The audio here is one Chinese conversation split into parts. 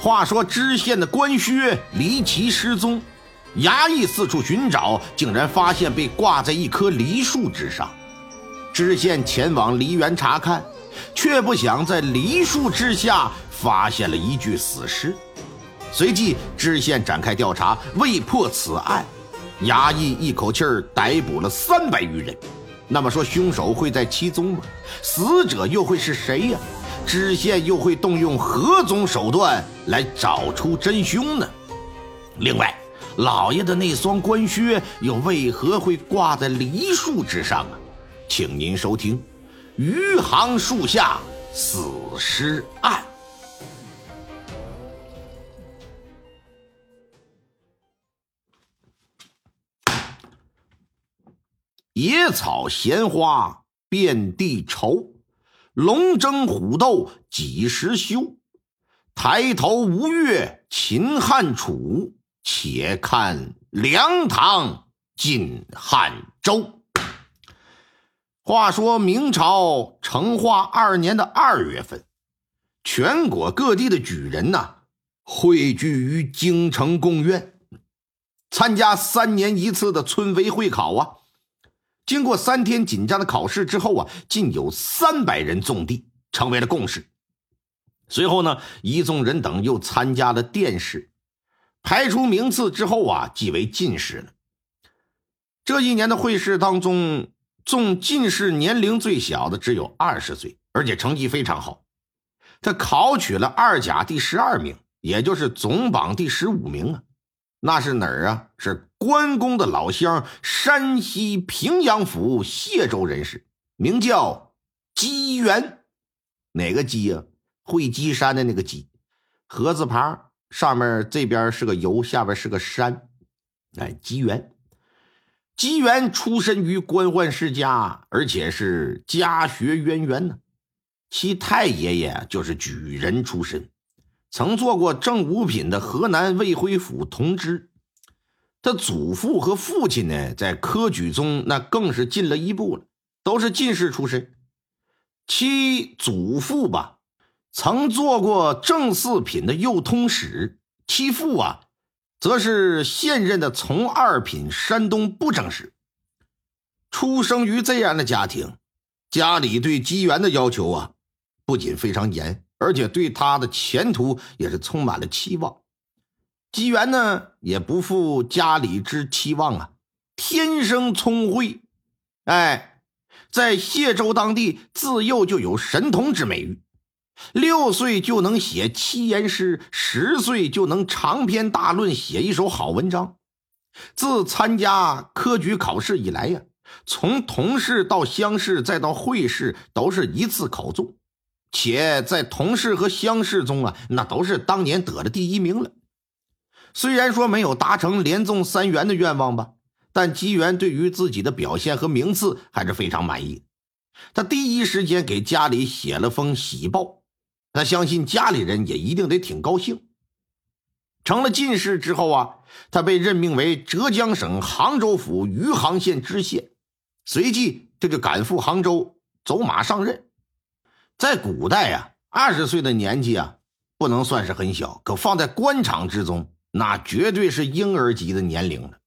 话说知县的官靴离奇失踪，衙役四处寻找，竟然发现被挂在一棵梨树之上。知县前往梨园查看，却不想在梨树之下发现了一具死尸。随即，知县展开调查，未破此案，衙役一口气儿逮捕了三百余人。那么说，凶手会在其中吗？死者又会是谁呀？知县又会动用何种手段来找出真凶呢？另外，老爷的那双官靴又为何会挂在梨树之上啊？请您收听《余杭树下死尸案》。野草闲花遍地愁，龙争虎斗几时休？抬头吴越秦汉楚，且看梁唐晋汉周。话说明朝成化二年的二月份，全国各地的举人呐，汇聚于京城贡院，参加三年一次的村闱会考啊。经过三天紧张的考试之后啊，竟有三百人中第，成为了贡士。随后呢，一众人等又参加了殿试，排出名次之后啊，即为进士了。这一年的会试当中，中进士年龄最小的只有二十岁，而且成绩非常好，他考取了二甲第十二名，也就是总榜第十五名啊。那是哪儿啊？是关公的老乡，山西平阳府解州人士，名叫姬元。哪个姬呀？会稽山的那个姬，禾字旁，上面这边是个游，下边是个山。哎，姬元。姬元出身于官宦世家，而且是家学渊源呢。其太爷爷就是举人出身。曾做过正五品的河南卫辉府同知，他祖父和父亲呢，在科举中那更是进了一步了，都是进士出身。其祖父吧，曾做过正四品的右通史；其父啊，则是现任的从二品山东布政使。出生于这样的家庭，家里对机缘的要求啊，不仅非常严。而且对他的前途也是充满了期望，机缘呢也不负家里之期望啊，天生聪慧，哎，在谢州当地自幼就有神童之美誉，六岁就能写七言诗，十岁就能长篇大论写一首好文章。自参加科举考试以来呀，从同试到乡试再到会试，都是一次考中。且在同事和乡试中啊，那都是当年得了第一名了。虽然说没有达成连中三元的愿望吧，但机缘对于自己的表现和名次还是非常满意。他第一时间给家里写了封喜报，他相信家里人也一定得挺高兴。成了进士之后啊，他被任命为浙江省杭州府余杭县知县，随即这就赶赴杭州，走马上任。在古代呀，二十岁的年纪啊，不能算是很小，可放在官场之中，那绝对是婴儿级的年龄了。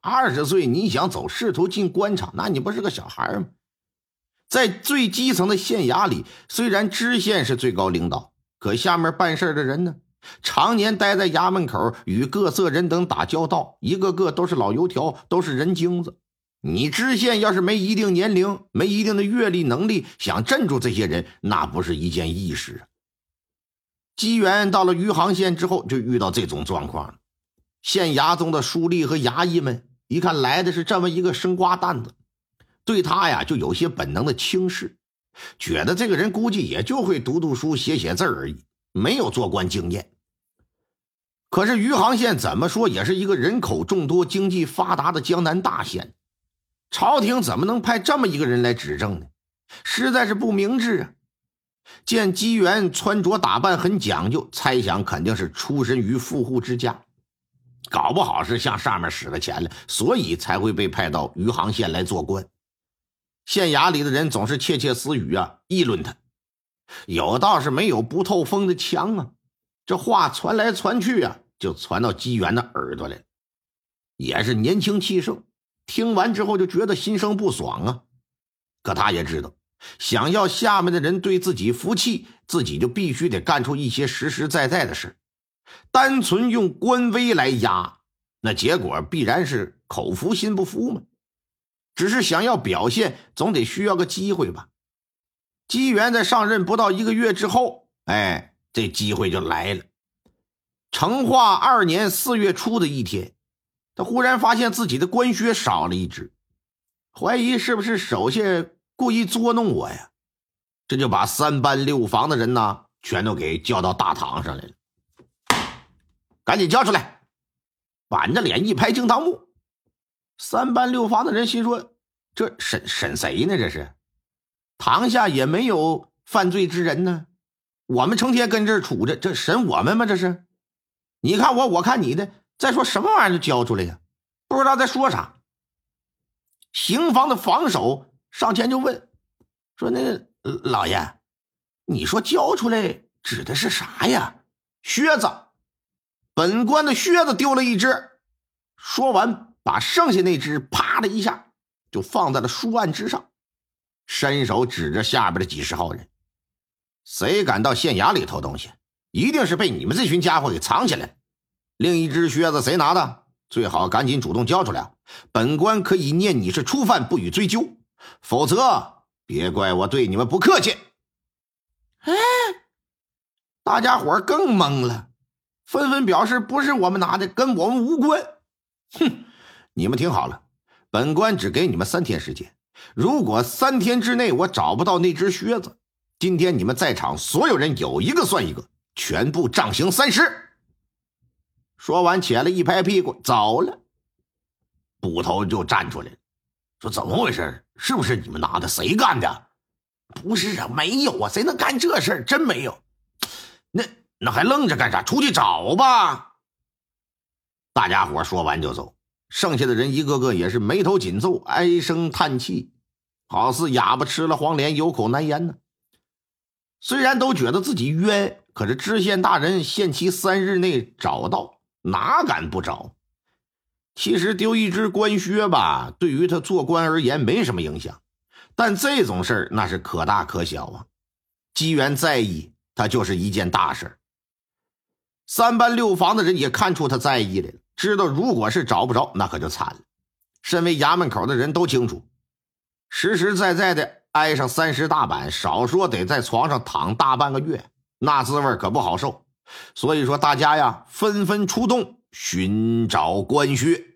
二十岁，你想走仕途进官场，那你不是个小孩吗？在最基层的县衙里，虽然知县是最高领导，可下面办事的人呢，常年待在衙门口，与各色人等打交道，一个个都是老油条，都是人精子。你知县要是没一定年龄、没一定的阅历能力，想镇住这些人，那不是一件易事啊。机缘到了余杭县之后，就遇到这种状况了。县衙中的书吏和衙役们一看来的是这么一个生瓜蛋子，对他呀就有些本能的轻视，觉得这个人估计也就会读读书、写写字而已，没有做官经验。可是余杭县怎么说也是一个人口众多、经济发达的江南大县。朝廷怎么能派这么一个人来执政呢？实在是不明智啊！见机缘穿着打扮很讲究，猜想肯定是出身于富户之家，搞不好是向上面使了钱了，所以才会被派到余杭县来做官。县衙里的人总是窃窃私语啊，议论他，有倒是没有不透风的墙啊。这话传来传去啊，就传到姬元的耳朵里。也是年轻气盛，听完之后就觉得心生不爽啊。可他也知道，想要下面的人对自己服气，自己就必须得干出一些实实在在的事。单纯用官威来压，那结果必然是口服心不服嘛。只是想要表现，总得需要个机会吧。机缘在上任不到一个月之后，哎，这机会就来了。成化二年四月初的一天。他忽然发现自己的官靴少了一只，怀疑是不是手下故意捉弄我呀？这就把三班六房的人呢，全都给叫到大堂上来了。赶紧交出来！板着脸一拍惊堂木。三班六房的人心说：这审审谁呢？这是堂下也没有犯罪之人呢，我们成天跟这儿杵着，这审我们吗？这是？你看我，我看你的。再说什么玩意儿就交出来呀？不知道在说啥。刑房的防守上前就问：“说那老爷，你说交出来指的是啥呀？”靴子，本官的靴子丢了一只。说完，把剩下那只啪的一下就放在了书案之上，伸手指着下边的几十号人：“谁敢到县衙里偷东西，一定是被你们这群家伙给藏起来。”另一只靴子谁拿的？最好赶紧主动交出来，本官可以念你是初犯，不予追究；否则，别怪我对你们不客气。哎，大家伙更懵了，纷纷表示不是我们拿的，跟我们无关。哼，你们听好了，本官只给你们三天时间，如果三天之内我找不到那只靴子，今天你们在场所有人有一个算一个，全部杖刑三十。说完，起来一拍屁股走了。捕头就站出来了，说：“怎么回事？是不是你们拿的？谁干的？不是啊，没有啊，谁能干这事儿？真没有。那那还愣着干啥？出去找吧！”大家伙说完就走，剩下的人一个个也是眉头紧皱，唉声叹气，好似哑巴吃了黄连，有口难言呢。虽然都觉得自己冤，可是知县大人限期三日内找到。哪敢不找？其实丢一只官靴吧，对于他做官而言没什么影响，但这种事儿那是可大可小啊。机缘在意，他就是一件大事三班六房的人也看出他在意来了，知道如果是找不着，那可就惨了。身为衙门口的人都清楚，实实在在的挨上三十大板，少说得在床上躺大半个月，那滋味可不好受。所以说，大家呀，纷纷出动寻找官靴。